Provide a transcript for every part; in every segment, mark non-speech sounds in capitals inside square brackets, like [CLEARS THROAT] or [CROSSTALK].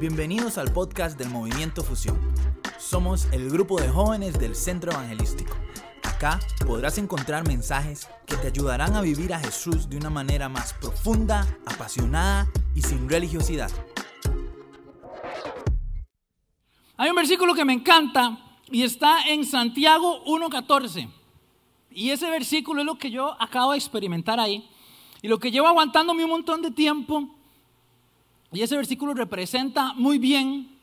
Bienvenidos al podcast del Movimiento Fusión. Somos el grupo de jóvenes del Centro Evangelístico. Acá podrás encontrar mensajes que te ayudarán a vivir a Jesús de una manera más profunda, apasionada y sin religiosidad. Hay un versículo que me encanta y está en Santiago 1.14. Y ese versículo es lo que yo acabo de experimentar ahí. Y lo que llevo aguantándome un montón de tiempo y ese versículo representa muy bien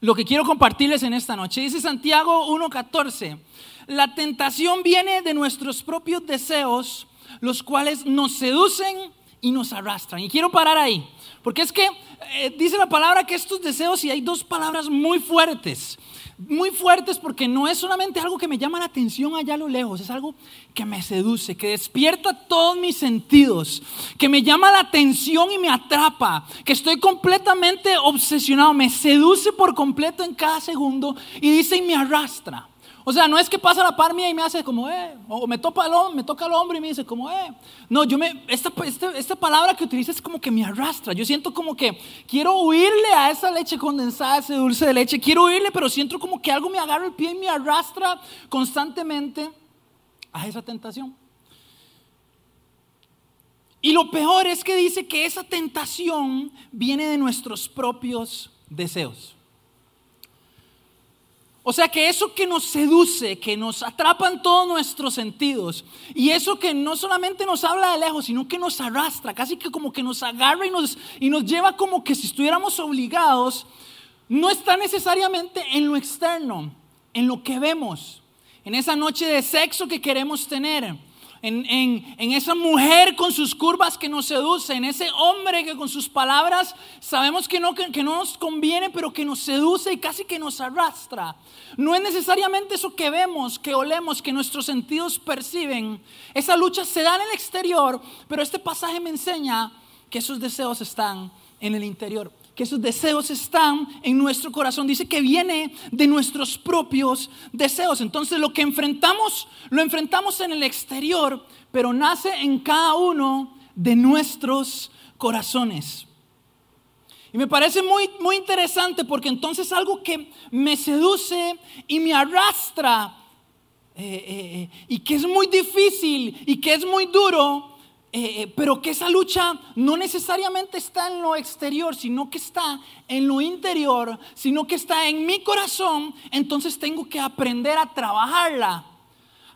lo que quiero compartirles en esta noche. Dice Santiago 1.14, la tentación viene de nuestros propios deseos, los cuales nos seducen y nos arrastran. Y quiero parar ahí, porque es que eh, dice la palabra que estos deseos, y hay dos palabras muy fuertes, muy fuertes porque no es solamente algo que me llama la atención allá a lo lejos, es algo que me seduce, que despierta todos mis sentidos, que me llama la atención y me atrapa, que estoy completamente obsesionado, me seduce por completo en cada segundo y dice y me arrastra. O sea, no es que pasa la par mía y me hace como, eh, o me, topa el, me toca el hombro y me dice como, eh. No, yo me, esta, esta, esta, palabra que utiliza es como que me arrastra. Yo siento como que quiero huirle a esa leche condensada, ese dulce de leche. Quiero huirle, pero siento como que algo me agarra el pie y me arrastra constantemente a esa tentación. Y lo peor es que dice que esa tentación viene de nuestros propios deseos. O sea que eso que nos seduce, que nos atrapa en todos nuestros sentidos, y eso que no solamente nos habla de lejos, sino que nos arrastra, casi que como que nos agarra y nos, y nos lleva como que si estuviéramos obligados, no está necesariamente en lo externo, en lo que vemos, en esa noche de sexo que queremos tener en, esa mujer con sus curvas que nos seduce, en ese hombre que con sus palabras sabemos que no, que, no nos conviene, pero que nos seduce y casi que nos arrastra. No es necesariamente eso que vemos, que olemos, que nuestros sentidos perciben. Esa lucha se da en el exterior, pero este pasaje me enseña que esos deseos están en el interior que esos deseos están en nuestro corazón. Dice que viene de nuestros propios deseos. Entonces lo que enfrentamos, lo enfrentamos en el exterior, pero nace en cada uno de nuestros corazones. Y me parece muy, muy interesante porque entonces algo que me seduce y me arrastra eh, eh, eh, y que es muy difícil y que es muy duro, eh, eh, pero que esa lucha no necesariamente está en lo exterior, sino que está en lo interior, sino que está en mi corazón, entonces tengo que aprender a trabajarla,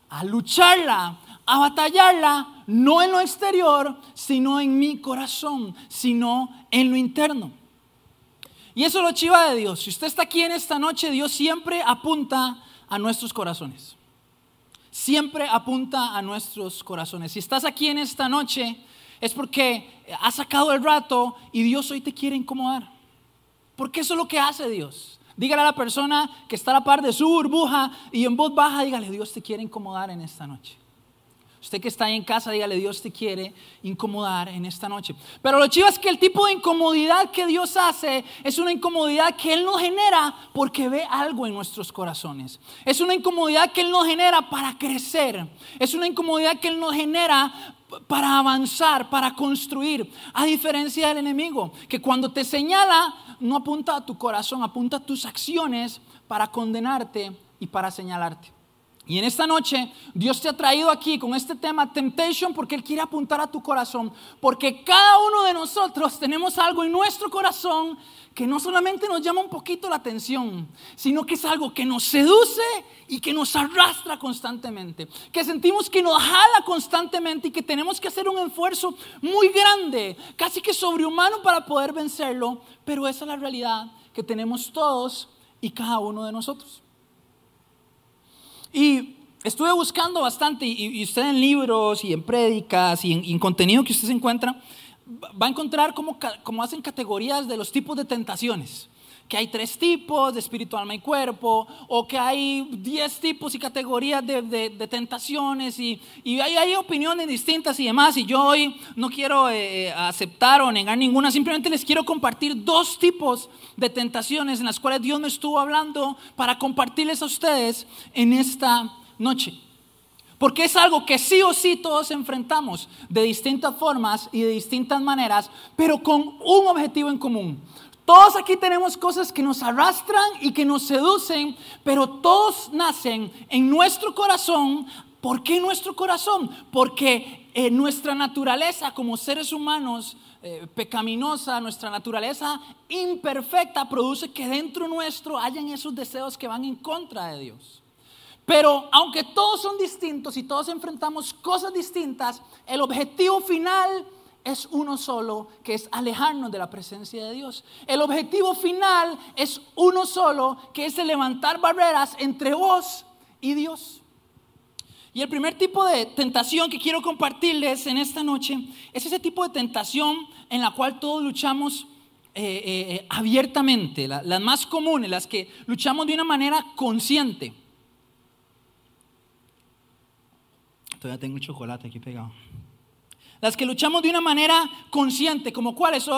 a lucharla, a batallarla, no en lo exterior, sino en mi corazón, sino en lo interno. Y eso es lo chiva de Dios. Si usted está aquí en esta noche, Dios siempre apunta a nuestros corazones siempre apunta a nuestros corazones. Si estás aquí en esta noche, es porque has sacado el rato y Dios hoy te quiere incomodar. Porque eso es lo que hace Dios. Dígale a la persona que está a la par de su burbuja y en voz baja, dígale, Dios te quiere incomodar en esta noche. Usted que está ahí en casa, dígale, Dios te quiere incomodar en esta noche. Pero lo chivo es que el tipo de incomodidad que Dios hace es una incomodidad que Él nos genera porque ve algo en nuestros corazones. Es una incomodidad que Él nos genera para crecer. Es una incomodidad que Él nos genera para avanzar, para construir. A diferencia del enemigo, que cuando te señala, no apunta a tu corazón, apunta a tus acciones para condenarte y para señalarte. Y en esta noche Dios te ha traído aquí con este tema temptation porque Él quiere apuntar a tu corazón. Porque cada uno de nosotros tenemos algo en nuestro corazón que no solamente nos llama un poquito la atención, sino que es algo que nos seduce y que nos arrastra constantemente. Que sentimos que nos jala constantemente y que tenemos que hacer un esfuerzo muy grande, casi que sobrehumano para poder vencerlo. Pero esa es la realidad que tenemos todos y cada uno de nosotros. Y estuve buscando bastante, y, usted en libros y en prédicas y en, contenido que usted se encuentra, va a encontrar cómo, hacen categorías de los tipos de tentaciones que hay tres tipos de espíritu, alma y cuerpo, o que hay diez tipos y categorías de, tentaciones, y, hay, opiniones distintas y demás, y yo hoy no quiero eh, aceptar o negar ninguna, simplemente les quiero compartir dos tipos de tentaciones en las cuales Dios me estuvo hablando para compartirles a ustedes en esta noche. Porque es algo que sí o sí todos enfrentamos de distintas formas y de distintas maneras, pero con un objetivo en común. Todos aquí tenemos cosas que nos arrastran y que nos seducen, pero todos nacen en nuestro corazón. ¿Por qué nuestro corazón? Porque eh, nuestra naturaleza como seres humanos eh, pecaminosa, nuestra naturaleza imperfecta produce que dentro nuestro hayan esos deseos que van en contra de Dios. Pero aunque todos son distintos y todos enfrentamos cosas distintas, el objetivo final es uno solo, que es alejarnos de la presencia de Dios. El objetivo final es uno solo, que es levantar barreras entre vos y Dios. Y el primer tipo de tentación que quiero compartirles en esta noche es ese tipo de tentación en la cual todos luchamos eh, eh, eh, abiertamente, las más comunes, las que luchamos de una manera consciente. Todavía tengo chocolate aquí pegado. Las que luchamos de una manera consciente, como cuáles,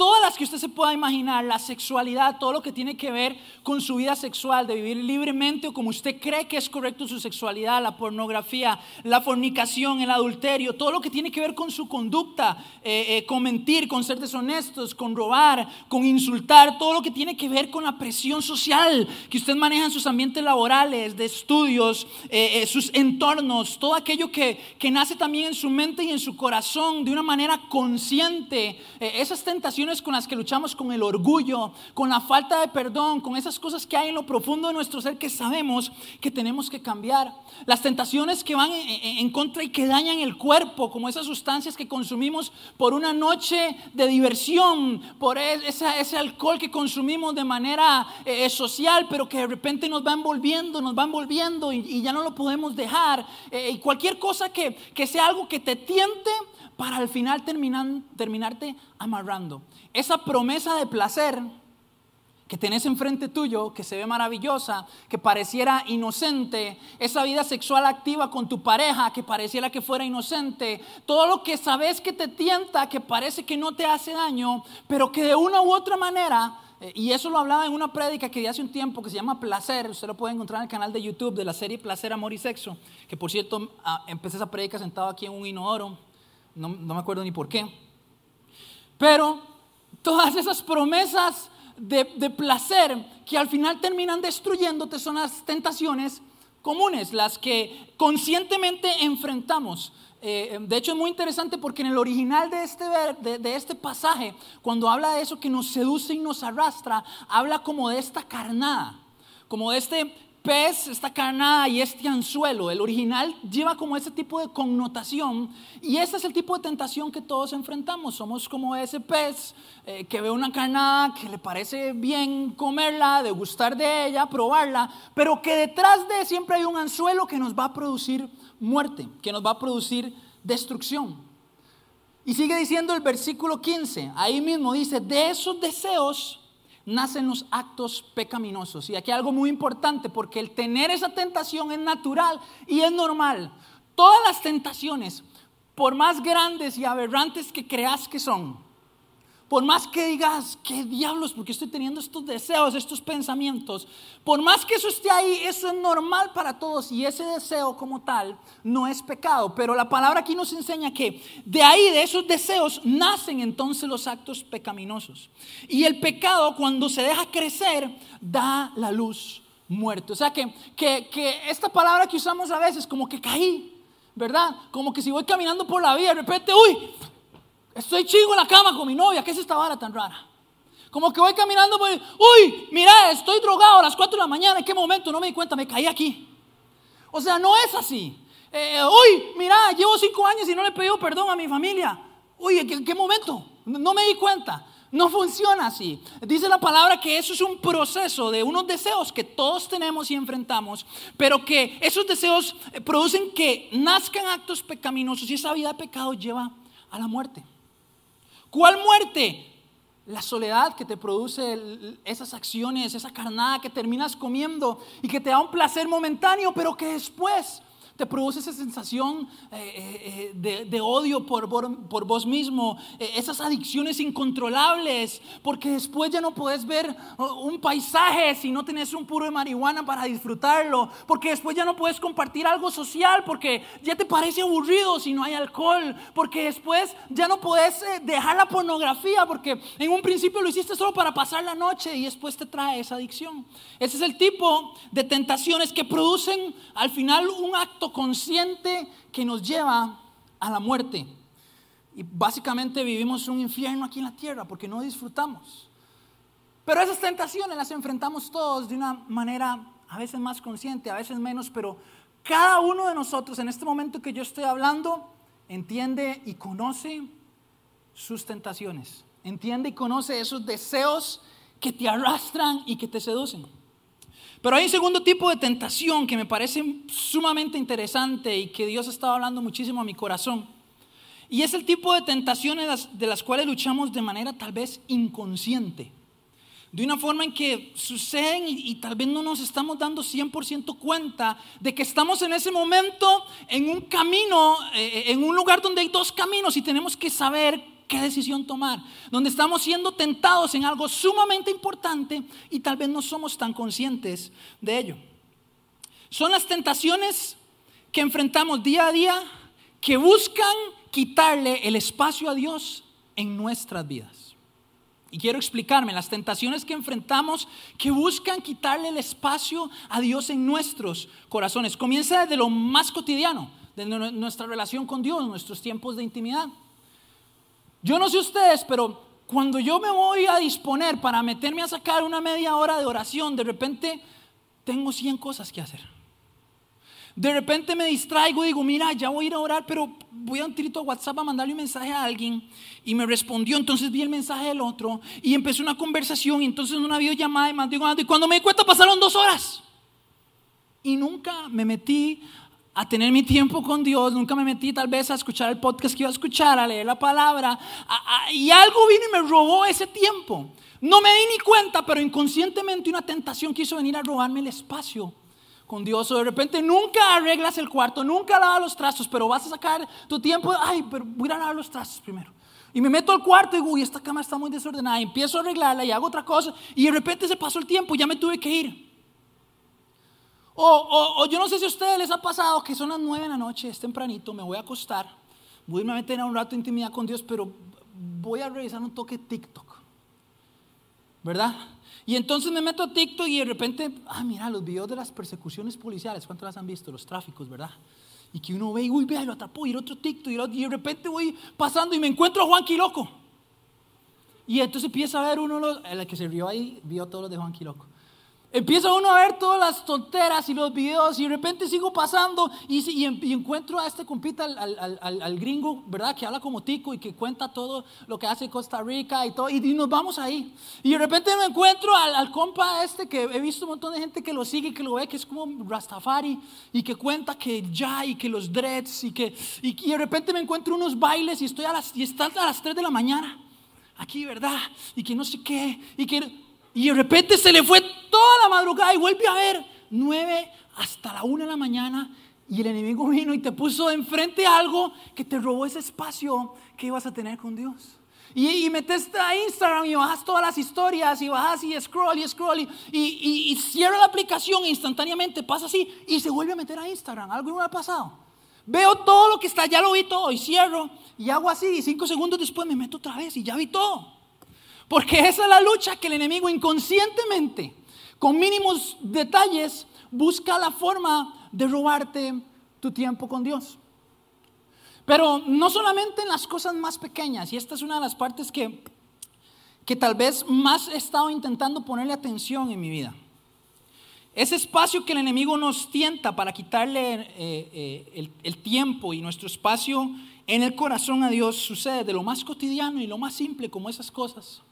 todas las que usted se pueda imaginar, la sexualidad, todo lo que tiene que ver con su vida sexual, de vivir libremente o como usted cree que es correcto su sexualidad, la pornografía, la fornicación, el adulterio, todo lo que tiene que ver con su conducta, eh, eh, con mentir, con ser deshonestos, con robar, con insultar, todo lo que tiene que ver con la presión social que usted maneja en sus ambientes laborales, de estudios, eh, sus entornos, todo aquello que, que nace también en su mente y en su corazón de una manera consciente, esas tentaciones con las que luchamos con el orgullo, con la falta de perdón, con esas cosas que hay en lo profundo de nuestro ser que sabemos que tenemos que cambiar. Las tentaciones que van en, contra y que dañan el cuerpo, como esas sustancias que consumimos por una noche de diversión, por e, ese alcohol que consumimos de manera eh, social, pero que de repente nos va envolviendo, nos va envolviendo y, ya no lo podemos dejar. Eh, y cualquier cosa que, que sea algo que te tiente para al final terminarte amarrando. Esa promesa de placer que tenés enfrente tuyo, que se ve maravillosa, que pareciera inocente, esa vida sexual activa con tu pareja, que pareciera que fuera inocente, todo lo que sabes que te tienta, que parece que no te hace daño, pero que de una u otra manera, eh, y eso lo hablaba en una prédica que di hace un tiempo que se llama Placer, usted lo puede encontrar en el canal de YouTube de la serie Placer, Amor y Sexo, que por cierto ah, empecé esa prédica sentado aquí en un inodoro no, me acuerdo ni por qué. Pero todas esas promesas de, placer que al final terminan destruyéndote son las tentaciones comunes, las que conscientemente enfrentamos. Eh, de hecho es muy interesante porque en el original de este, de, de este pasaje, cuando habla de eso que nos seduce y nos arrastra, habla como de esta carnada, como de este pez, esta carnada y este anzuelo. El original lleva como ese tipo de connotación y ese es el tipo de tentación que todos enfrentamos. Somos como ese pez eh, que ve una carnada que le parece bien comerla, degustar de ella, probarla, pero que detrás de siempre hay un anzuelo que nos va a producir muerte, que nos va a producir destrucción. Y sigue diciendo el versículo 15, ahí mismo dice, de esos deseos nacen los actos pecaminosos. Y aquí algo muy importante, porque el tener esa tentación es natural y es normal. Todas las tentaciones, por más grandes y aberrantes que creas que son, por más que digas, ¿qué diablos? Porque estoy teniendo estos deseos, estos pensamientos. Por más que eso esté ahí, eso es normal para todos y ese deseo como tal no es pecado. Pero la palabra aquí nos enseña que de ahí, de esos deseos, nacen entonces los actos pecaminosos. Y el pecado cuando se deja crecer, da la luz muerto. O sea que, que, que esta palabra que usamos a veces, como que caí, ¿verdad? Como que si voy caminando por la vida, de repente, uy, Estoy chingo en la cama con mi novia. ¿Qué es esta vara tan rara? Como que voy caminando, uy, mira, estoy drogado a las 4 de la mañana. ¿En qué momento? No me di cuenta, me caí aquí. O sea, no es así. Eh, uy, mira, llevo 5 años y no le he pedido perdón a mi familia. Uy, ¿en qué, momento? No me di cuenta. No funciona así. Dice la palabra que eso es un proceso de unos deseos que todos tenemos y enfrentamos, pero que esos deseos eh, producen que nazcan actos pecaminosos y esa vida de pecado lleva a la muerte. ¿Cuál muerte? La soledad que te produce esas acciones, esa carnada que terminas comiendo y que te da un placer momentáneo, pero que después te produce esa sensación eh, eh, eh, de, odio por, por, vos mismo, esas adicciones incontrolables, porque después ya no puedes ver un paisaje si no tenés un puro de marihuana para disfrutarlo, porque después ya no puedes compartir algo social, porque ya te parece aburrido si no hay alcohol, porque después ya no puedes dejar la pornografía, porque en un principio lo hiciste solo para pasar la noche y después te trae esa adicción. Ese es el tipo de tentaciones que producen al final un acto consciente que nos lleva a la muerte. Y básicamente vivimos un infierno aquí en la tierra porque no disfrutamos. Pero esas tentaciones las enfrentamos todos de una manera a veces más consciente, a veces menos, pero cada uno de nosotros en este momento que yo estoy hablando entiende y conoce sus tentaciones. Entiende y conoce esos deseos que te arrastran y que te seducen. Pero hay un segundo tipo de tentación que me parece sumamente interesante y que Dios estaba hablando muchísimo a mi corazón. Y es el tipo de tentaciones de las cuales luchamos de manera tal vez inconsciente. De una forma en que suceden y, tal vez no nos estamos dando 100% cuenta de que estamos en ese momento en un camino, eh, en un lugar donde hay dos caminos y tenemos que saber qué decisión tomar, donde estamos siendo tentados en algo sumamente importante y tal vez no somos tan conscientes de ello. Son las tentaciones que enfrentamos día a día que buscan quitarle el espacio a Dios en nuestras vidas. Y quiero explicarme, las tentaciones que enfrentamos que buscan quitarle el espacio a Dios en nuestros corazones. Comienza desde lo más cotidiano, de nuestra relación con Dios, nuestros tiempos de intimidad. Yo no sé ustedes, pero cuando yo me voy a disponer para meterme a sacar una media hora de oración, de repente tengo 100 cosas que hacer. De repente me distraigo y digo, mira, ya voy a ir a orar, pero voy a un tirito a WhatsApp a mandarle un mensaje a alguien. Y me respondió, entonces vi el mensaje del otro y empecé una conversación y entonces una videollamada y más digo, y cuando me di cuenta pasaron dos horas. Y nunca me metí a tener mi tiempo con Dios, nunca me metí tal vez a escuchar el podcast que iba a escuchar, a leer la palabra, y algo vino y me robó ese tiempo. No me di ni cuenta, pero inconscientemente una tentación quiso venir a robarme el espacio con Dios. O de repente nunca arreglas el cuarto, nunca lavas los trastos, pero vas a sacar tu tiempo, ay, pero voy a lavar los trastos primero. Y me meto al cuarto y digo, uy, esta cama está muy desordenada, y empiezo a arreglarla y hago otra cosa, y de repente se pasó el tiempo, ya me tuve que ir. O, yo no sé si a ustedes les ha pasado que son las nueve de la noche, es tempranito, me voy a acostar, voy a meter un rato de intimidad con Dios, pero voy a revisar un toque TikTok. ¿Verdad? Y entonces me meto a TikTok y de repente, ah, mira, los videos de las persecuciones policiales, ¿cuántos las han visto? Los tráficos, ¿verdad? Y que uno ve, y, uy, vea, lo atrapó, y otro TikTok, y, de repente voy pasando y me encuentro a Juan Quiloco. Y entonces empieza a ver uno, el que se rió ahí, vio todos los de Juan Quiloco. Empieza uno a ver todas las tonteras y los videos y de repente sigo pasando y, encuentro a este compita, al, gringo, ¿verdad? Que habla como tico y que cuenta todo lo que hace Costa Rica y todo. Y, nos vamos ahí. Y de repente me encuentro al, compa este que he visto un montón de gente que lo sigue y que lo ve, que es como Rastafari y que cuenta que ya y que los dreads y que... Y, de repente me encuentro unos bailes y estoy a las, y están a las 3 de la mañana. Aquí, ¿verdad? Y que no sé qué. Y que y de repente se le fue toda la madrugada y vuelve a ver nueve hasta la una de la mañana y el enemigo vino y te puso enfrente algo que te robó ese espacio que ibas a tener con Dios. Y, metes a Instagram y bajas todas las historias y bajas y scroll y scroll y, y, cierra la aplicación e instantáneamente pasa así y se vuelve a meter a Instagram. Algo no ha pasado. Veo todo lo que está, ya lo vi todo y cierro y hago así y cinco segundos después me meto otra vez y ya vi todo. Porque esa es la lucha que el enemigo inconscientemente, con mínimos detalles, busca la forma de robarte tu tiempo con Dios. Pero no solamente en las cosas más pequeñas, y esta es una de las partes que, que tal vez más he estado intentando ponerle atención en mi vida. Ese espacio que el enemigo nos tienta para quitarle eh, eh, el, el tiempo y nuestro espacio en el corazón a Dios sucede de lo más cotidiano y lo más simple como esas cosas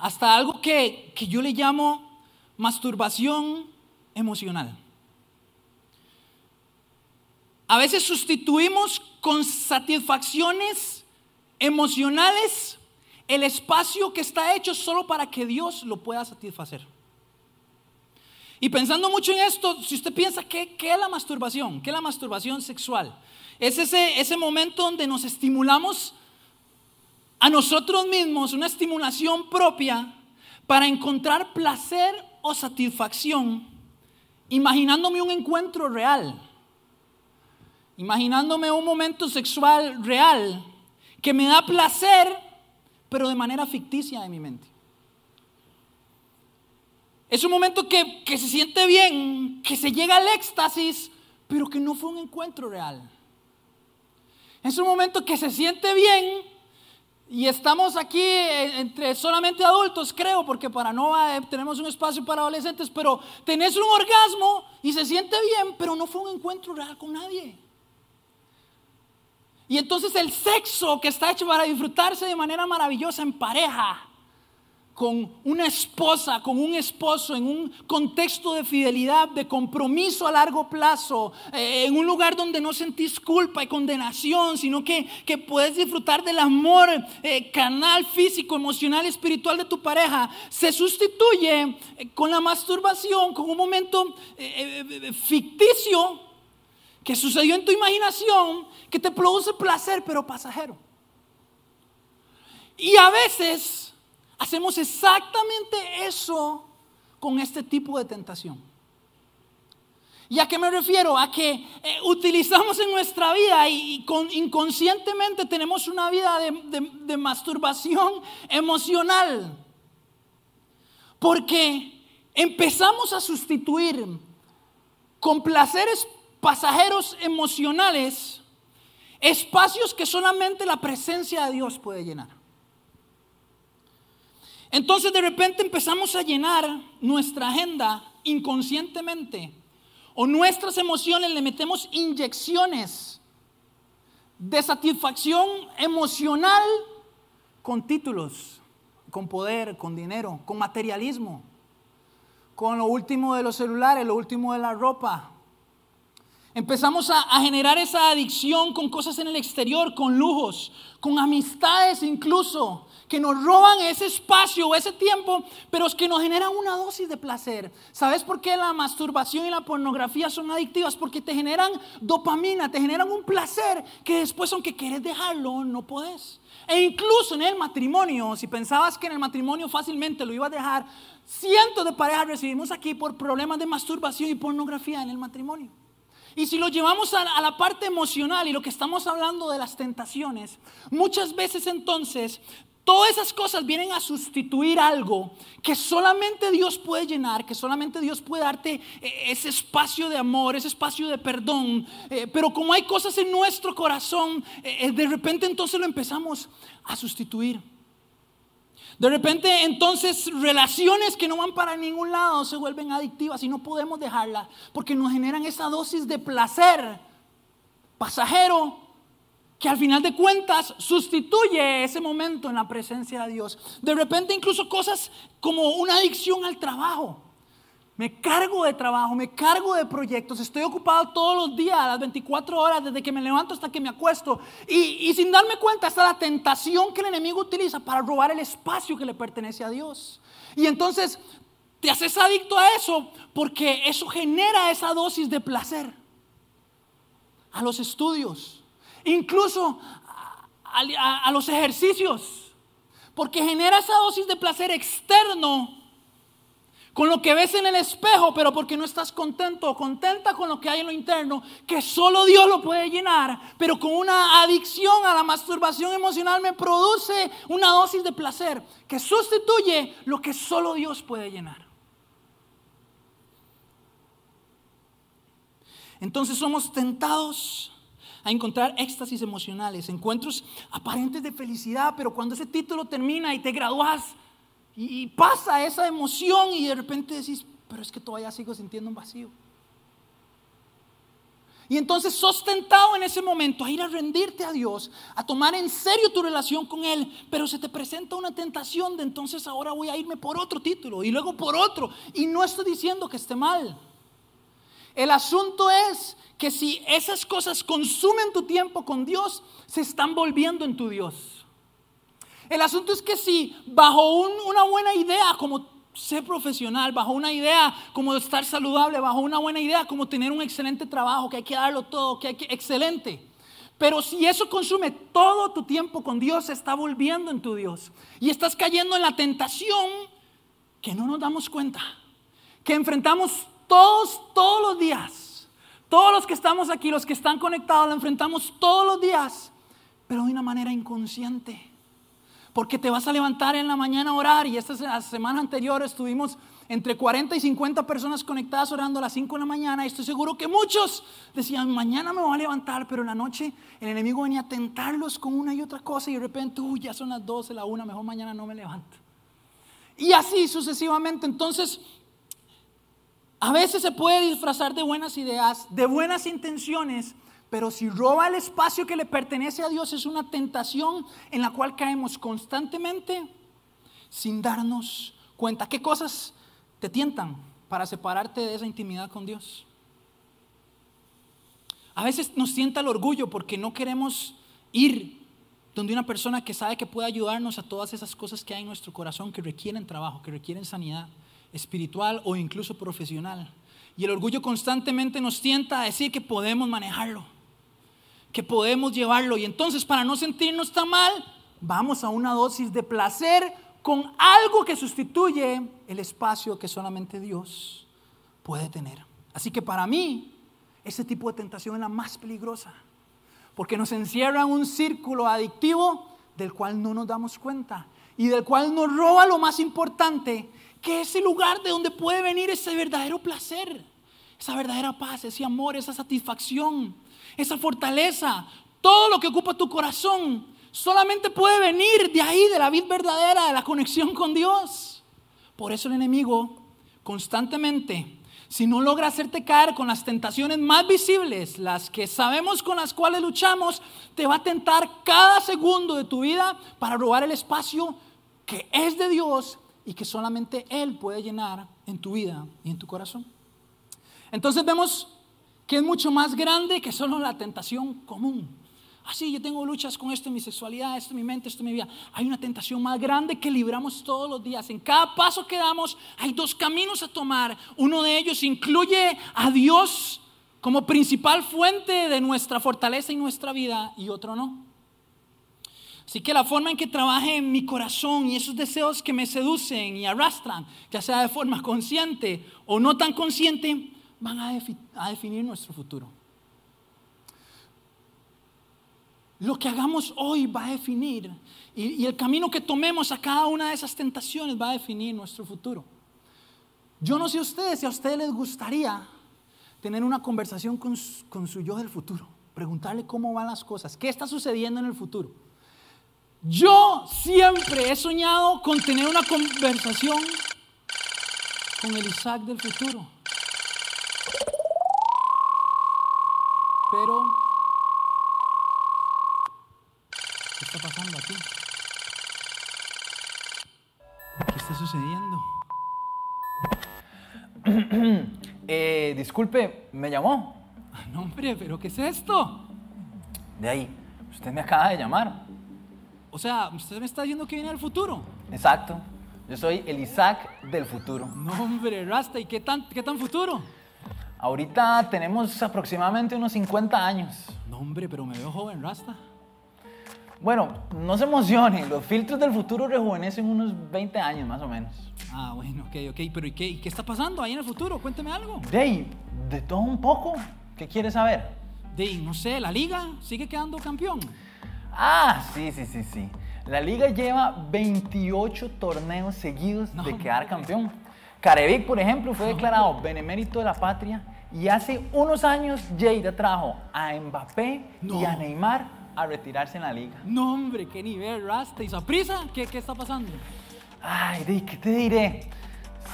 hasta algo que, yo le llamo masturbación emocional. A veces sustituimos con satisfacciones emocionales el espacio que está hecho solo para que Dios lo pueda satisfacer. Y pensando mucho en esto, si usted piensa, ¿qué, qué es la masturbación? ¿Qué es la masturbación sexual? Es ese, ese momento donde nos estimulamos a nosotros mismos, una estimulación propia para encontrar placer o satisfacción, imaginándome un encuentro real, imaginándome un momento sexual real que me da placer, pero de manera ficticia en mi mente. Es un momento que, que se siente bien, que se llega al éxtasis, pero que no fue un encuentro real. Es un momento que se siente bien y estamos aquí entre solamente adultos, creo, porque para Nova tenemos un espacio para adolescentes, pero tenés un orgasmo y se siente bien, pero no fue un encuentro real con nadie. Y entonces el sexo que está hecho para disfrutarse de manera maravillosa en pareja, con una esposa, con un esposo, en un contexto de fidelidad, de compromiso a largo plazo, eh, en un lugar donde no sentís culpa y condenación, sino que, que puedes disfrutar del amor eh, canal, físico, emocional, espiritual de tu pareja, se sustituye eh, con la masturbación, con un momento ficticio que sucedió en tu imaginación, que te produce placer, pero pasajero. Y a veces Hacemos exactamente eso con este tipo de tentación. ¿Y a qué me refiero? A que eh, utilizamos en nuestra vida y, inconscientemente tenemos una vida de masturbación emocional. Porque empezamos a sustituir con placeres pasajeros emocionales espacios que solamente la presencia de Dios puede llenar. Entonces de repente empezamos a llenar nuestra agenda inconscientemente o nuestras emociones le metemos inyecciones de satisfacción emocional con títulos, con poder, con dinero, con materialismo, con lo último de los celulares, lo último de la ropa. Empezamos a, a, generar esa adicción con cosas en el exterior, con lujos, con amistades incluso, que nos roban ese espacio ese tiempo, pero es que nos generan una dosis de placer. ¿Sabes por qué la masturbación y la pornografía son adictivas? Porque te generan dopamina, te generan un placer que después, aunque quieres dejarlo, no puedes. E incluso en el matrimonio, si pensabas que en el matrimonio fácilmente lo ibas a dejar, cientos de parejas recibimos aquí por problemas de masturbación y pornografía en el matrimonio. Y si lo llevamos a, la parte emocional y lo que estamos hablando de las tentaciones, muchas veces entonces Todas esas cosas vienen a sustituir algo que solamente Dios puede llenar, que solamente Dios puede darte eh, ese espacio de amor, ese espacio de perdón. Eh, pero como hay cosas en nuestro corazón, eh, de repente entonces lo empezamos a sustituir. De repente entonces relaciones que no van para ningún lado se vuelven adictivas y no podemos dejarlas porque nos generan esa dosis de placer pasajero que al final de cuentas sustituye ese momento en la presencia de Dios. De repente incluso cosas como una adicción al trabajo. Me cargo de trabajo, me cargo de proyectos, estoy ocupado todos los días, las 24 horas, desde que me levanto hasta que me acuesto. Y, y sin darme cuenta está la tentación que el enemigo utiliza para robar el espacio que le pertenece a Dios. Y entonces te haces adicto a eso porque eso genera esa dosis de placer. A los estudios, incluso a, los ejercicios, porque genera esa dosis de placer externo con lo que ves en el espejo, pero porque no estás contento o contenta con lo que hay en lo interno, que solo Dios lo puede llenar, pero con una adicción a la masturbación emocional me produce una dosis de placer que sustituye lo que solo Dios puede llenar. Entonces somos tentados a encontrar éxtasis emocionales, encuentros aparentes de felicidad, pero cuando ese título termina y te gradúas y, pasa esa emoción y de repente decís, pero es que todavía sigo sintiendo un vacío. Y entonces sos tentado en ese momento a ir a rendirte a Dios, a tomar en serio tu relación con Él, pero se te presenta una tentación de entonces ahora voy a irme por otro título y luego por otro. Y no estoy diciendo que esté mal. El asunto es que si esas cosas consumen tu tiempo con Dios, se están volviendo en tu Dios. El asunto es que si bajo una buena idea, como ser profesional, bajo una idea como estar saludable, bajo una buena idea como tener un excelente trabajo, que hay que darlo todo, que hay que, excelente. Pero si eso consume todo tu tiempo con Dios, se está volviendo en tu Dios. Y estás cayendo en la tentación que no nos damos cuenta, que enfrentamos todos, todos los días. Todos los que estamos aquí, los que están conectados, la enfrentamos todos los días, pero de una manera inconsciente. Porque te vas a levantar en la mañana a orar y esta semana anterior estuvimos entre 40 y 50 personas conectadas orando a las 5 de la mañana. Y estoy seguro que muchos decían, mañana me voy a levantar, pero en la noche el enemigo venía a tentarlos con una y otra cosa y de repente, uy, ya son las 12, la 1, mejor mañana no me levanto. Y así sucesivamente. Entonces, a veces se puede disfrazar de buenas ideas, de buenas intenciones, pero si roba el espacio que le pertenece a Dios es una tentación en la cual caemos constantemente sin darnos cuenta. ¿Qué cosas te tientan para separarte de esa intimidad con Dios? A veces nos sienta el orgullo porque no queremos ir donde una persona que sabe que puede ayudarnos a todas esas cosas que hay en nuestro corazón que requieren trabajo, que requieren sanidad espiritual o incluso profesional. Y el orgullo constantemente nos tienta a decir que podemos manejarlo que podemos llevarlo. Y entonces para no sentirnos tan mal, vamos a una dosis de placer con algo que sustituye el espacio que solamente Dios puede tener. Así que para mí, ese tipo de tentación es la más peligrosa, porque nos encierra en un círculo adictivo del cual no nos damos cuenta y del cual nos roba lo más importante, que es el lugar de donde puede venir ese verdadero placer, esa verdadera paz, ese amor, esa satisfacción esa fortaleza, todo lo que ocupa tu corazón, solamente puede venir de ahí, de la vida verdadera, de la conexión con Dios. Por eso el enemigo constantemente, si no logra hacerte caer con las tentaciones más visibles, las que sabemos con las cuales luchamos, te va a tentar cada segundo de tu vida para robar el espacio que es de Dios y que solamente Él puede llenar en tu vida y en tu corazón. Entonces vemos que es mucho más grande que solo la tentación común. Así, ah, yo tengo luchas con esto mi sexualidad, esto mi mente, esto mi vida. Hay una tentación más grande que libramos todos los días. En cada paso que damos hay dos caminos a tomar. Uno de ellos incluye a Dios como principal fuente de nuestra fortaleza y nuestra vida y otro no. Así que la forma en que trabaje mi corazón y esos deseos que me seducen y arrastran, ya sea de forma consciente o no tan consciente, van a, definir nuestro futuro. Lo que hagamos hoy va a definir y, el camino que tomemos a cada una de esas tentaciones va a definir nuestro futuro. Yo no sé ustedes si a ustedes les gustaría tener una conversación con, con su yo del futuro, preguntarle cómo van las cosas, qué está sucediendo en el futuro. Yo siempre he soñado con tener una conversación con el Isaac del futuro. Pero, ¿qué está pasando aquí? ¿Qué está sucediendo? [CLEARS THROAT] eh, disculpe, ¿me llamó? No, hombre, pero ¿qué es esto? De ahí, usted me acaba de llamar. O sea, usted me está diciendo que viene del futuro. Exacto. Yo soy el Isaac del futuro. No, hombre, Rasta, ¿y qué tan, qué tan futuro? Ahorita tenemos aproximadamente unos 50 años. No, hombre, pero me veo joven, Rasta. Bueno, no se emocione, los filtros del futuro rejuvenecen unos 20 años más o menos. Ah, bueno, ok, ok, pero ¿y qué, qué está pasando ahí en el futuro? Cuénteme algo. Dey, de todo un poco. ¿Qué quieres saber? Dey, no sé, ¿la liga sigue quedando campeón? Ah, sí, sí, sí, sí. La liga lleva 28 torneos seguidos de quedar campeón. Carevic, por ejemplo, fue declarado benemérito de la patria y hace unos años Jade trajo a Mbappé y a Neymar a retirarse en la liga. No, hombre, qué nivel, Rasta. ¿Y prisa? ¿Qué, ¿Qué está pasando? Ay, ¿qué te diré?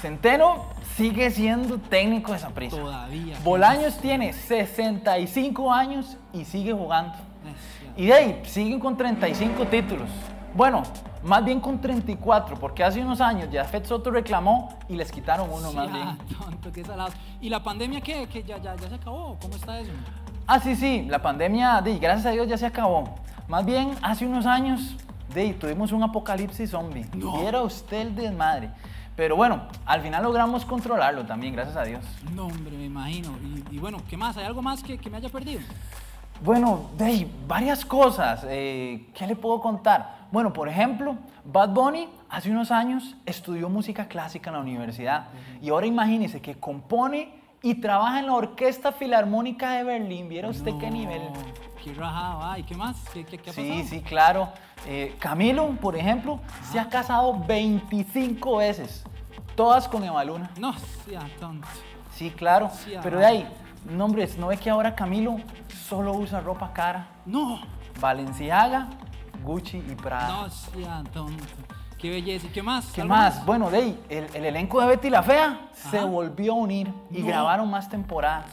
Centeno sigue siendo técnico de Saprissa. Todavía. Bolaños tiene 65 años y sigue jugando. Y de ahí siguen con 35 títulos. Bueno, más bien con 34, porque hace unos años Jafet Soto reclamó y les quitaron uno más bien. Tonto, qué. ¿Y la pandemia qué? ¿Que ya, ya, ya se acabó? ¿Cómo está eso? Ah, sí, sí, la pandemia, de, gracias a Dios, ya se acabó. Más bien, hace unos años, de, tuvimos un apocalipsis zombie. No. era usted el desmadre. Pero bueno, al final logramos controlarlo también, gracias a Dios. No, hombre, me imagino. Y, y bueno, ¿qué más? ¿Hay algo más que, que me haya perdido? Bueno, Dave, varias cosas. Eh, ¿Qué le puedo contar? Bueno, por ejemplo, Bad Bunny hace unos años estudió música clásica en la universidad y ahora imagínese que compone y trabaja en la Orquesta Filarmónica de Berlín. ¿Viera usted qué No, nivel? Qué rajado. Ay, ¿qué más? ¿Qué, qué, qué ha Sí, pasado? sí, claro. Eh, Camilo, por ejemplo, se ha casado 25 veces, todas con Evaluna. No, sea tonto. Sí, claro. Sí, Pero de ahí, no, hombre, ¿no ve que ahora Camilo solo usa ropa cara? No, Valenciaga, Gucci y Prada. no sea tonto. Qué belleza. ¿Y qué más? ¿Qué ¿Algo más? Bueno, de ahí, el, el elenco de Betty la Fea se volvió a unir y No. grabaron más temporadas.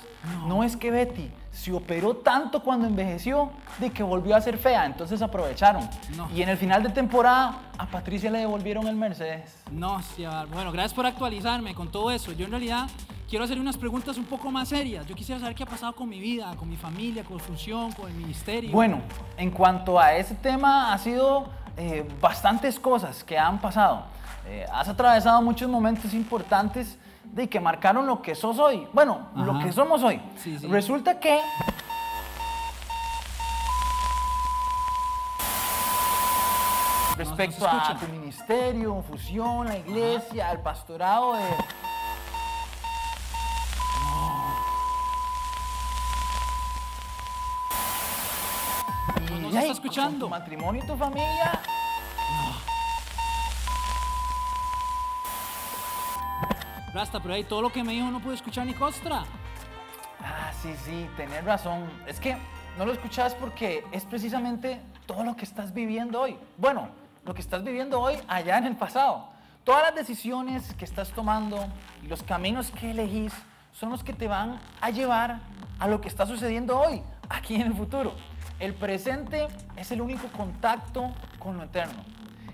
No. es que Betty se operó tanto cuando envejeció de que volvió a ser fea, entonces aprovecharon. No. Y en el final de temporada a Patricia le devolvieron el Mercedes. No, sea Bueno, gracias por actualizarme con todo eso. Yo en realidad quiero hacer unas preguntas un poco más serias. Yo quisiera saber qué ha pasado con mi vida, con mi familia, con función, con el ministerio. Bueno, en cuanto a ese tema, ha sido eh, bastantes cosas que han pasado. Eh, has atravesado muchos momentos importantes de que marcaron lo que sos hoy. Bueno, lo que somos hoy. Sí, sí. Resulta que respecto a tu ministerio, fusión, la iglesia, el pastorado de... No, no Y se ahí, está escuchando. tu matrimonio y tu familia, Rasta, pero ahí todo lo que me dijo no pude escuchar ni costra. Ah, sí, sí, tenés razón. Es que no lo escuchas porque es precisamente todo lo que estás viviendo hoy. Bueno, lo que estás viviendo hoy allá en el pasado. Todas las decisiones que estás tomando y los caminos que elegís son los que te van a llevar a lo que está sucediendo hoy, aquí en el futuro. El presente es el único contacto con lo eterno.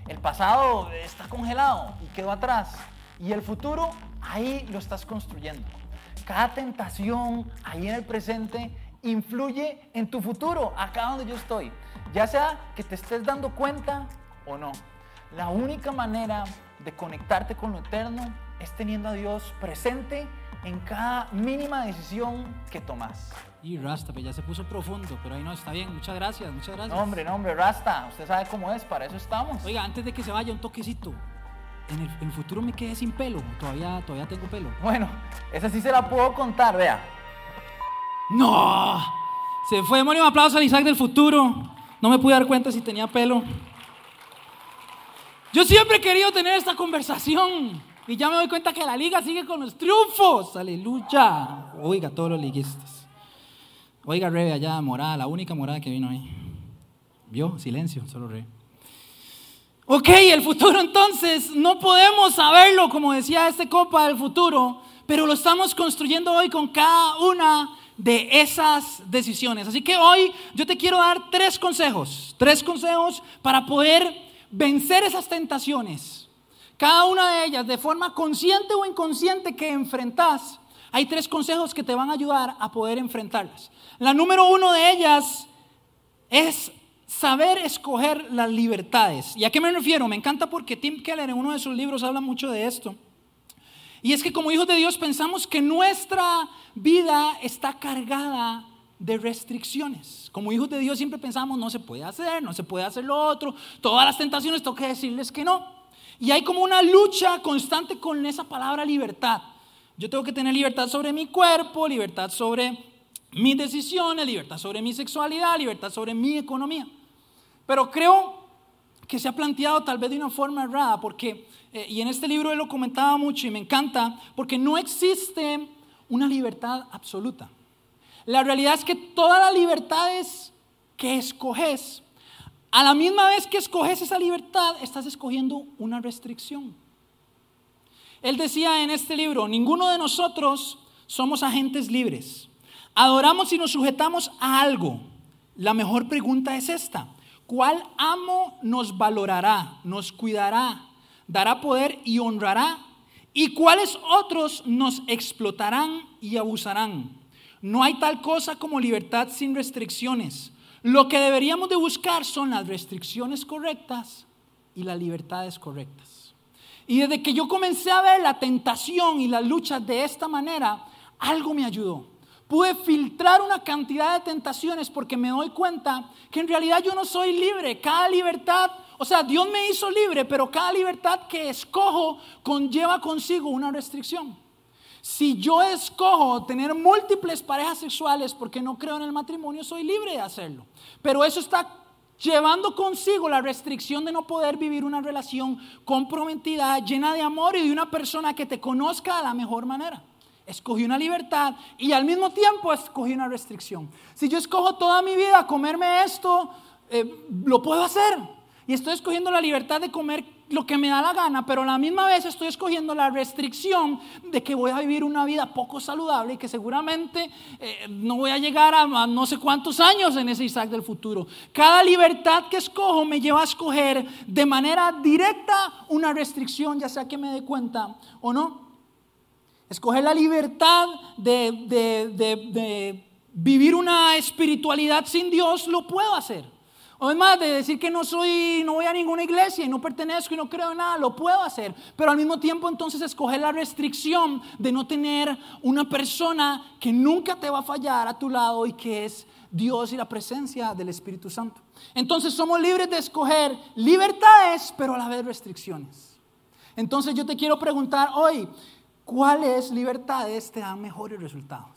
El pasado está congelado y quedó atrás. Y el futuro, ahí lo estás construyendo. Cada tentación ahí en el presente influye en tu futuro, acá donde yo estoy. Ya sea que te estés dando cuenta o no. La única manera de conectarte con lo eterno es teniendo a Dios presente en cada mínima decisión que tomas. Y Rasta, pues ya se puso profundo, pero ahí no, está bien. Muchas gracias, muchas gracias. No, hombre, no, hombre, Rasta, usted sabe cómo es, para eso estamos. Oiga, antes de que se vaya, un toquecito. En el, en el futuro me quedé sin pelo. Todavía, todavía tengo pelo. Bueno, esa sí se la puedo contar, vea. ¡No! Se fue, demonio, un aplauso al Isaac del futuro. No me pude dar cuenta si tenía pelo. Yo siempre he querido tener esta conversación. Y ya me doy cuenta que la liga sigue con los triunfos. Aleluya. Oiga, todos los liguistas. Oiga, Rebe allá, morada, la única morada que vino ahí. ¿Vio? Silencio, solo Rebe. Ok, el futuro entonces, no podemos saberlo, como decía este copa del futuro, pero lo estamos construyendo hoy con cada una de esas decisiones. Así que hoy yo te quiero dar tres consejos, tres consejos para poder vencer esas tentaciones. Cada una de ellas, de forma consciente o inconsciente que enfrentas, hay tres consejos que te van a ayudar a poder enfrentarlas. La número uno de ellas es saber escoger las libertades. ¿Y a qué me refiero? Me encanta porque Tim Keller en uno de sus libros habla mucho de esto. Y es que como hijos de Dios pensamos que nuestra vida está cargada de restricciones. Como hijos de Dios siempre pensamos no se puede hacer, no se puede hacer lo otro, todas las tentaciones tengo que decirles que no. Y hay como una lucha constante con esa palabra libertad. Yo tengo que tener libertad sobre mi cuerpo, libertad sobre mis decisiones, libertad sobre mi sexualidad, libertad sobre mi economía. Pero creo que se ha planteado tal vez de una forma errada, porque, eh, y en este libro él lo comentaba mucho y me encanta, porque no existe una libertad absoluta. La realidad es que todas las libertades que escoges, a la misma vez que escoges esa libertad, estás escogiendo una restricción. Él decía en este libro, ninguno de nosotros somos agentes libres. Adoramos y nos sujetamos a algo. La mejor pregunta es esta. ¿Cuál amo nos valorará, nos cuidará, dará poder y honrará? ¿Y cuáles otros nos explotarán y abusarán? No hay tal cosa como libertad sin restricciones. Lo que deberíamos de buscar son las restricciones correctas y las libertades correctas. Y desde que yo comencé a ver la tentación y la lucha de esta manera, algo me ayudó. Pude filtrar una cantidad de tentaciones porque me doy cuenta que en realidad yo no soy libre. Cada libertad, o sea, Dios me hizo libre, pero cada libertad que escojo conlleva consigo una restricción. Si yo escojo tener múltiples parejas sexuales porque no creo en el matrimonio, soy libre de hacerlo. Pero eso está llevando consigo la restricción de no poder vivir una relación comprometida, llena de amor y de una persona que te conozca de la mejor manera. Escogí una libertad y al mismo tiempo escogí una restricción. Si yo escojo toda mi vida comerme esto, eh, lo puedo hacer. Y estoy escogiendo la libertad de comer lo que me da la gana, pero a la misma vez estoy escogiendo la restricción de que voy a vivir una vida poco saludable y que seguramente eh, no voy a llegar a, no sé cuántos años en ese Isaac del futuro. Cada libertad que escojo me lleva a escoger de manera directa una restricción, ya sea que me dé cuenta o no. Escoger la libertad de, de vivir una espiritualidad sin Dios, lo puedo hacer. O es más, de decir que no soy, no voy a ninguna iglesia y no pertenezco y no creo en nada, lo puedo hacer. Pero al mismo tiempo entonces escoger la restricción de no tener una persona que nunca te va a fallar a tu lado y que es Dios y la presencia del Espíritu Santo. Entonces somos libres de escoger libertades, pero a la vez restricciones. Entonces yo te quiero preguntar hoy, ¿cuáles libertades te dan mejores resultados?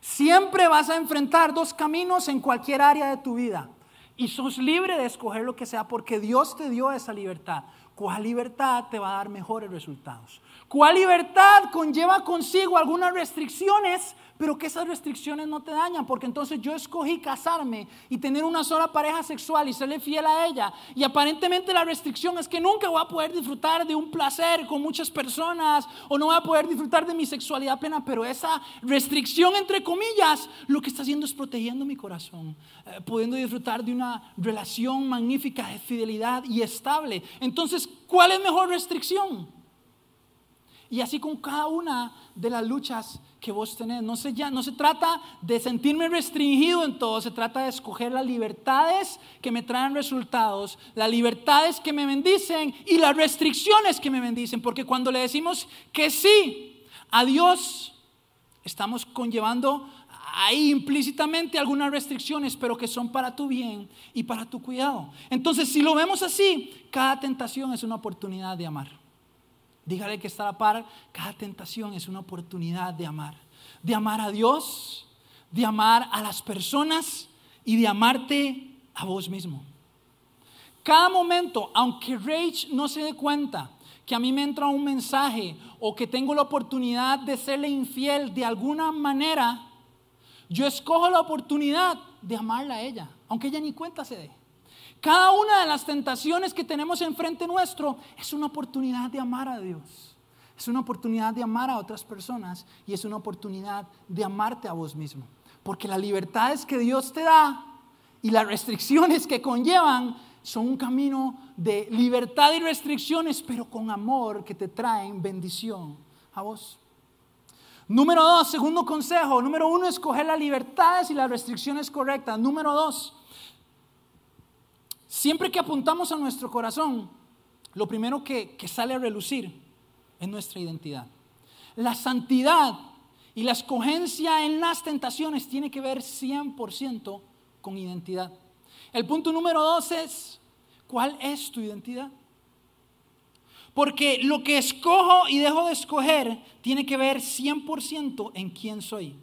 Siempre vas a enfrentar dos caminos en cualquier área de tu vida. Y sos libre de escoger lo que sea porque Dios te dio esa libertad. ¿Cuál libertad te va a dar mejores resultados? ¿Cuál libertad conlleva consigo algunas restricciones pero que esas restricciones no te dañan, porque entonces yo escogí casarme y tener una sola pareja sexual y serle fiel a ella. Y aparentemente la restricción es que nunca voy a poder disfrutar de un placer con muchas personas o no voy a poder disfrutar de mi sexualidad plena, pero esa restricción, entre comillas, lo que está haciendo es protegiendo mi corazón, eh, pudiendo disfrutar de una relación magnífica de fidelidad y estable. Entonces, ¿cuál es mejor restricción? Y así con cada una de las luchas que vos tenés. No se, ya, no se trata de sentirme restringido en todo, se trata de escoger las libertades que me traen resultados, las libertades que me bendicen y las restricciones que me bendicen. Porque cuando le decimos que sí a Dios, estamos conllevando ahí implícitamente algunas restricciones, pero que son para tu bien y para tu cuidado. Entonces, si lo vemos así, cada tentación es una oportunidad de amar. Dígale que está a la par, cada tentación es una oportunidad de amar. De amar a Dios, de amar a las personas y de amarte a vos mismo. Cada momento, aunque Rage no se dé cuenta que a mí me entra un mensaje o que tengo la oportunidad de serle infiel de alguna manera, yo escojo la oportunidad de amarla a ella, aunque ella ni cuenta se dé. Cada una de las tentaciones que tenemos enfrente nuestro es una oportunidad de amar a Dios. Es una oportunidad de amar a otras personas y es una oportunidad de amarte a vos mismo. Porque las libertades que Dios te da y las restricciones que conllevan son un camino de libertad y restricciones, pero con amor que te traen bendición a vos. Número dos, segundo consejo. Número uno, escoger las libertades y las restricciones correctas. Número dos, Siempre que apuntamos a nuestro corazón, lo primero que, sale a relucir es nuestra identidad. La santidad y la escogencia en las tentaciones tiene que ver 100% con identidad. El punto número dos es, ¿cuál es tu identidad? Porque lo que escojo y dejo de escoger tiene que ver 100% en quién soy.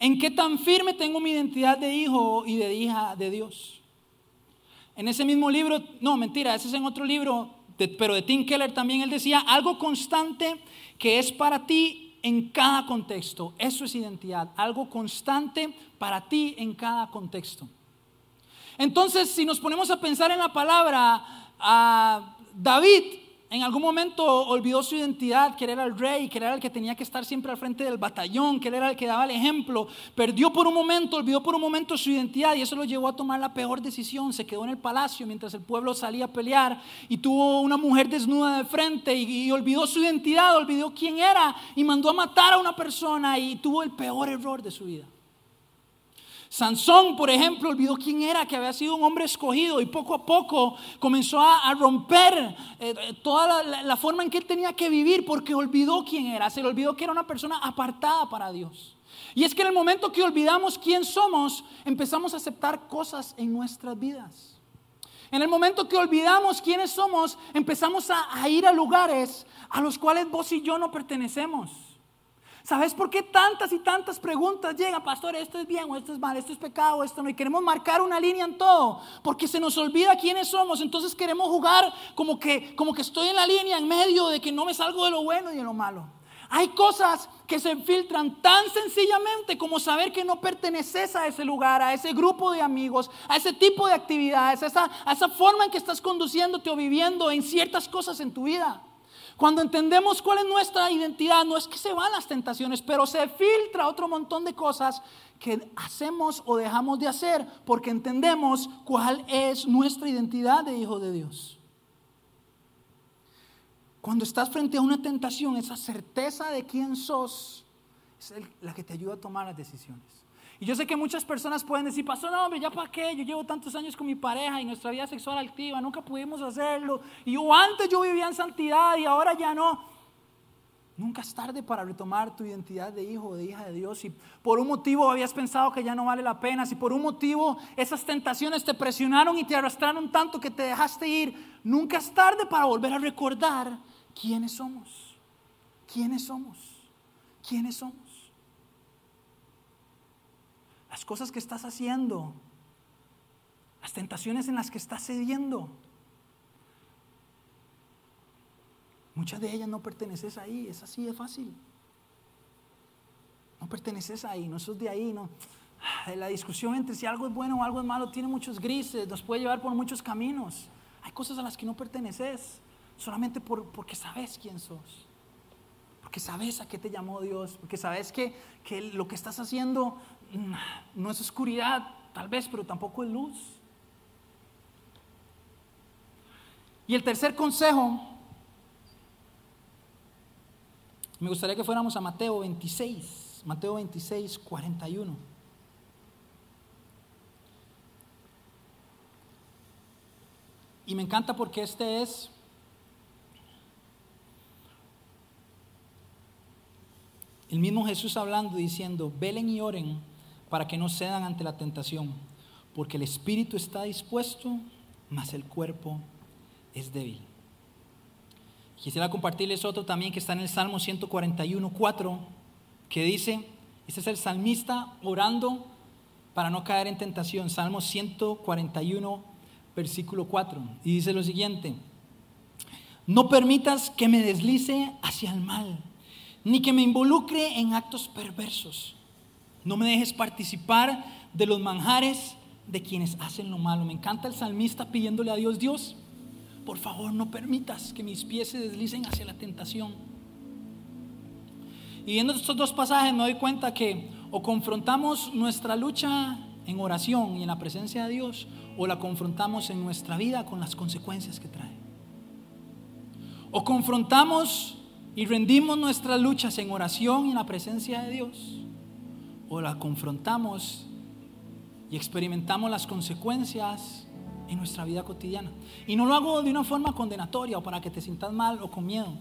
En qué tan firme tengo mi identidad de hijo y de hija de Dios. En ese mismo libro, no, mentira, ese es en otro libro, pero de Tim Keller también él decía, algo constante que es para ti en cada contexto. Eso es identidad, algo constante para ti en cada contexto. Entonces, si nos ponemos a pensar en la palabra, a David en algún momento olvidó su identidad, que era el rey, que era el que tenía que estar siempre al frente del batallón, que era el que daba el ejemplo. Perdió por un momento, olvidó por un momento su identidad y eso lo llevó a tomar la peor decisión. Se quedó en el palacio mientras el pueblo salía a pelear y tuvo una mujer desnuda de frente y, y olvidó su identidad, olvidó quién era y mandó a matar a una persona y tuvo el peor error de su vida. Sansón, por ejemplo, olvidó quién era, que había sido un hombre escogido y poco a poco comenzó a, romper eh, toda la, forma en que él tenía que vivir porque olvidó quién era, se le olvidó que era una persona apartada para Dios. Y es que en el momento que olvidamos quién somos, empezamos a aceptar cosas en nuestras vidas. En el momento que olvidamos quiénes somos, empezamos a ir a lugares a los cuales vos y yo no pertenecemos. ¿Sabes por qué tantas y tantas preguntas llegan, pastor, esto es bien o esto es mal, esto es pecado, esto no? Y queremos marcar una línea en todo, porque se nos olvida quiénes somos. Entonces queremos jugar como que, como que estoy en la línea en medio de que no me salgo de lo bueno y de lo malo. Hay cosas que se filtran tan sencillamente como saber que no perteneces a ese lugar, a ese grupo de amigos, a ese tipo de actividades, a esa, a esa forma en que estás conduciéndote o viviendo en ciertas cosas en tu vida. Cuando entendemos cuál es nuestra identidad, no es que se van las tentaciones, pero se filtra otro montón de cosas que hacemos o dejamos de hacer porque entendemos cuál es nuestra identidad de hijo de Dios. Cuando estás frente a una tentación, esa certeza de quién sos es la que te ayuda a tomar las decisiones. Y yo sé que muchas personas pueden decir, pastor, no, hombre, ya para qué, yo llevo tantos años con mi pareja y nuestra vida sexual activa, nunca pudimos hacerlo. Y yo antes yo vivía en santidad y ahora ya no. Nunca es tarde para retomar tu identidad de hijo o de hija de Dios. Si por un motivo habías pensado que ya no vale la pena, si por un motivo esas tentaciones te presionaron y te arrastraron tanto que te dejaste ir, nunca es tarde para volver a recordar quiénes somos. ¿Quiénes somos? ¿Quiénes somos? Las cosas que estás haciendo, las tentaciones en las que estás cediendo. Muchas de ellas no perteneces ahí, es así de fácil. No perteneces ahí, no sos de ahí, no. La discusión entre si algo es bueno o algo es malo tiene muchos grises, nos puede llevar por muchos caminos. Hay cosas a las que no perteneces, solamente por, porque sabes quién sos. Porque sabes a qué te llamó Dios, porque sabes que, que lo que estás haciendo no es oscuridad, tal vez, pero tampoco es luz. Y el tercer consejo, me gustaría que fuéramos a Mateo 26, Mateo 26, 41. Y me encanta porque este es el mismo Jesús hablando, diciendo, velen y oren para que no cedan ante la tentación, porque el espíritu está dispuesto, mas el cuerpo es débil. Quisiera compartirles otro también que está en el Salmo 141, 4, que dice, este es el salmista orando para no caer en tentación, Salmo 141, versículo 4, y dice lo siguiente, no permitas que me deslice hacia el mal, ni que me involucre en actos perversos no me dejes participar de los manjares de quienes hacen lo malo. Me encanta el salmista pidiéndole a Dios, Dios, por favor no permitas que mis pies se deslicen hacia la tentación. Y viendo estos dos pasajes me doy cuenta que o confrontamos nuestra lucha en oración y en la presencia de Dios, o la confrontamos en nuestra vida con las consecuencias que trae. O confrontamos y rendimos nuestras luchas en oración y en la presencia de Dios, o la confrontamos y experimentamos las consecuencias en nuestra vida cotidiana. Y no lo hago de una forma condenatoria o para que te sientas mal o con miedo.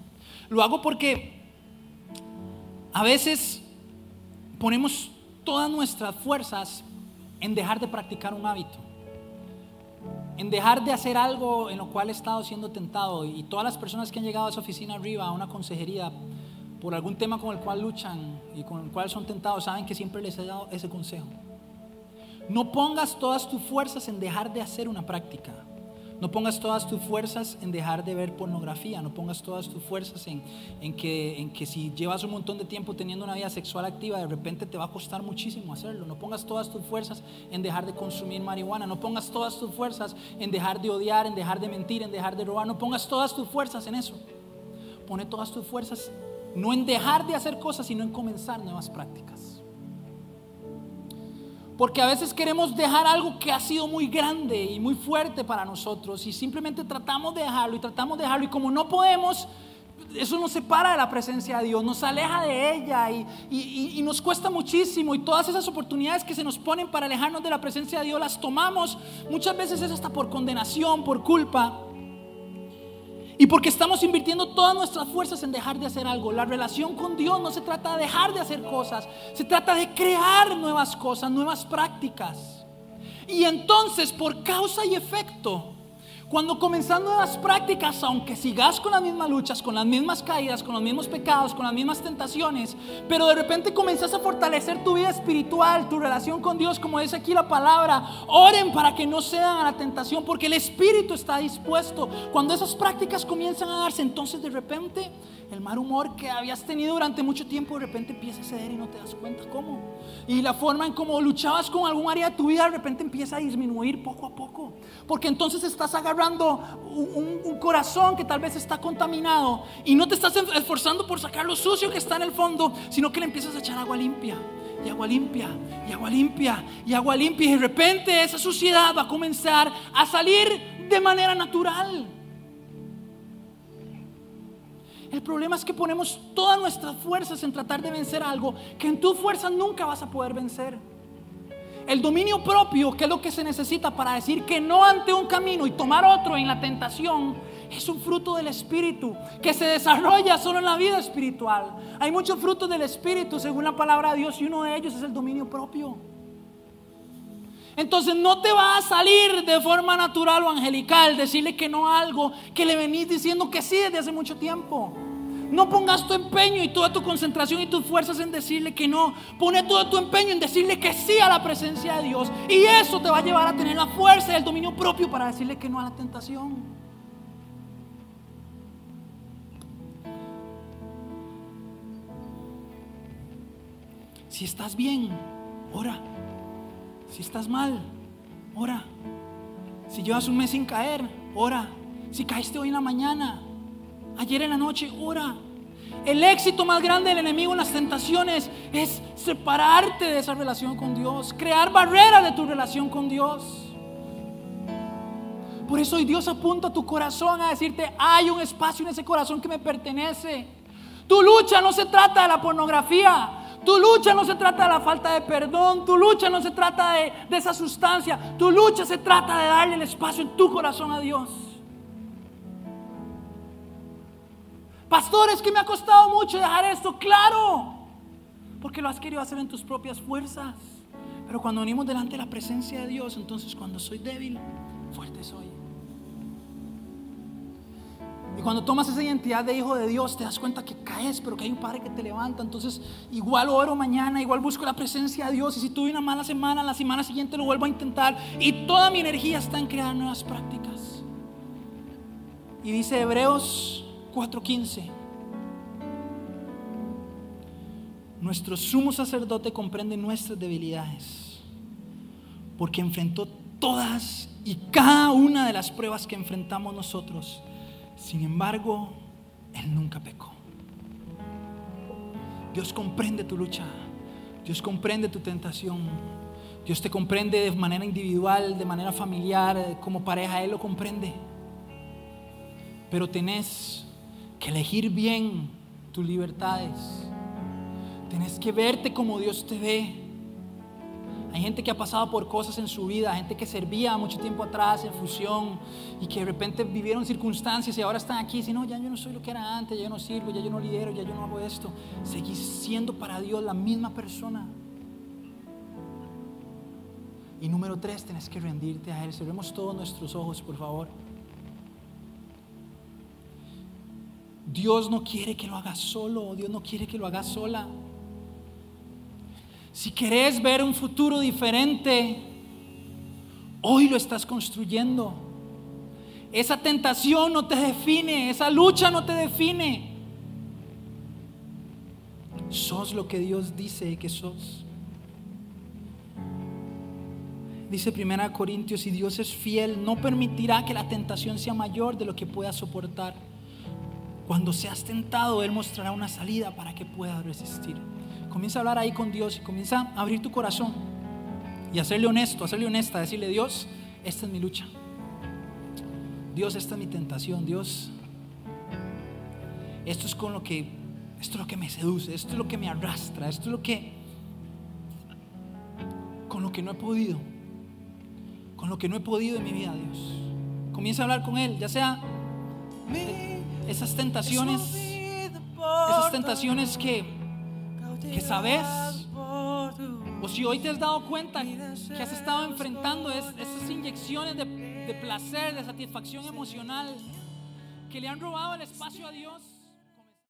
Lo hago porque a veces ponemos todas nuestras fuerzas en dejar de practicar un hábito, en dejar de hacer algo en lo cual he estado siendo tentado. Y todas las personas que han llegado a esa oficina arriba, a una consejería, por algún tema con el cual luchan y con el cual son tentados, saben que siempre les he dado ese consejo. No pongas todas tus fuerzas en dejar de hacer una práctica. No pongas todas tus fuerzas en dejar de ver pornografía. No pongas todas tus fuerzas en, en, que, en que si llevas un montón de tiempo teniendo una vida sexual activa, de repente te va a costar muchísimo hacerlo. No pongas todas tus fuerzas en dejar de consumir marihuana. No pongas todas tus fuerzas en dejar de odiar, en dejar de mentir, en dejar de robar. No pongas todas tus fuerzas en eso. Pone todas tus fuerzas no en dejar de hacer cosas, sino en comenzar nuevas prácticas. Porque a veces queremos dejar algo que ha sido muy grande y muy fuerte para nosotros y simplemente tratamos de dejarlo y tratamos de dejarlo y como no podemos, eso nos separa de la presencia de Dios, nos aleja de ella y, nos cuesta muchísimo. Y todas esas oportunidades que se nos ponen para alejarnos de la presencia de Dios las tomamos. Muchas veces es hasta por condenación, por culpa. Y porque estamos invirtiendo todas nuestras fuerzas en dejar de hacer algo. La relación con Dios no se trata de dejar de hacer cosas, se trata de crear nuevas cosas, nuevas prácticas. Y entonces, por causa y efecto, cuando comenzando nuevas prácticas, aunque sigas con las mismas luchas, con las mismas caídas, con los mismos pecados, con las mismas tentaciones, pero de repente comenzas a fortalecer tu vida espiritual, tu relación con Dios, como dice aquí la palabra, oren para que no cedan a la tentación, porque el espíritu está dispuesto. Cuando esas prácticas comienzan a darse, entonces de repente el mal humor que habías tenido durante mucho tiempo de repente empieza a ceder y no te das cuenta cómo. Y la forma en cómo luchabas con algún área de tu vida de repente empieza a disminuir poco a poco. Porque entonces estás agarrando un, corazón que tal vez está contaminado y no te estás esforzando por sacar lo sucio que está en el fondo, sino que le empiezas a echar agua limpia. Y agua limpia, y agua limpia, y agua limpia. Y de repente esa suciedad va a comenzar a salir de manera natural. El problema es que ponemos todas nuestras fuerzas en tratar de vencer algo que en tu fuerza nunca vas a poder vencer. El dominio propio, que es lo que se necesita para decir que no ante un camino y tomar otro en la tentación, es un fruto del Espíritu que se desarrolla solo en la vida espiritual. Hay muchos frutos del Espíritu según la palabra de Dios y uno de ellos es el dominio propio. Entonces no te va a salir de forma natural o angelical decirle que no a algo que le venís diciendo que sí desde hace mucho tiempo. No pongas tu empeño y toda tu concentración y tus fuerzas en decirle que no. Pone todo tu empeño en decirle que sí a la presencia de Dios. Y eso te va a llevar a tener la fuerza y el dominio propio para decirle que no a la tentación. Si estás bien, ora. Si estás mal, ora. Si llevas un mes sin caer, ora. Si caíste hoy en la mañana, ayer en la noche, ora. El éxito más grande del enemigo en las tentaciones es separarte de esa relación con Dios, crear barreras de tu relación con Dios. Por eso hoy Dios apunta a tu corazón a decirte, hay un espacio en ese corazón que me pertenece. Tu lucha no se trata de la pornografía, tu lucha no se trata de la falta de perdón, tu lucha no se trata de, esa sustancia, tu lucha se trata de darle el espacio en tu corazón a Dios. Pastor, es que me ha costado mucho dejar esto, claro, porque lo has querido hacer en tus propias fuerzas. Pero cuando venimos delante de la presencia de Dios, entonces cuando soy débil, fuerte soy. Y cuando tomas esa identidad de hijo de Dios, te das cuenta que caes, pero que hay un Padre que te levanta. Entonces, igual oro mañana, igual busco la presencia de Dios. Y si tuve una mala semana, la semana siguiente lo vuelvo a intentar. Y toda mi energía está en crear nuevas prácticas. Y dice Hebreos 4:15. Nuestro sumo sacerdote comprende nuestras debilidades, porque enfrentó todas y cada una de las pruebas que enfrentamos nosotros sin embargo, Él nunca pecó. Dios comprende tu lucha. Dios comprende tu tentación. Dios te comprende de manera individual, de manera familiar, como pareja. Él lo comprende. Pero tenés que elegir bien tus libertades. Tenés que verte como Dios te ve. Hay gente que ha pasado por cosas en su vida, gente que servía mucho tiempo atrás en fusión y que de repente vivieron circunstancias y ahora están aquí y dicen, no, ya yo no soy lo que era antes, ya yo no sirvo, ya yo no lidero, ya yo no hago esto. Seguís siendo para Dios la misma persona. Y número tres, tienes que rendirte a Él. Cerremos todos nuestros ojos, por favor. Dios no quiere que lo hagas solo, Dios no quiere que lo hagas sola. Si querés ver un futuro diferente, hoy lo estás construyendo. Esa tentación no te define, esa lucha no te define. Sos lo que Dios dice que sos. Dice 1 Corintios, si Dios es fiel, no permitirá que la tentación sea mayor de lo que puedas soportar. Cuando seas tentado, Él mostrará una salida para que puedas resistir. Comienza a hablar ahí con Dios y comienza a abrir tu corazón y hacerle honesto, hacerle honesta, decirle, Dios, esta es mi lucha. Dios, esta es mi tentación. Dios, esto es con lo que, esto es lo que me seduce, esto es lo que me arrastra, esto es lo que, con lo que no he podido, con lo que no he podido en mi vida, Dios. Comienza a hablar con Él, ya sea esas tentaciones, esas tentaciones que, que sabes, o si hoy te has dado cuenta que has estado enfrentando es- esas inyecciones de, de placer, de satisfacción emocional, que le han robado el espacio a Dios.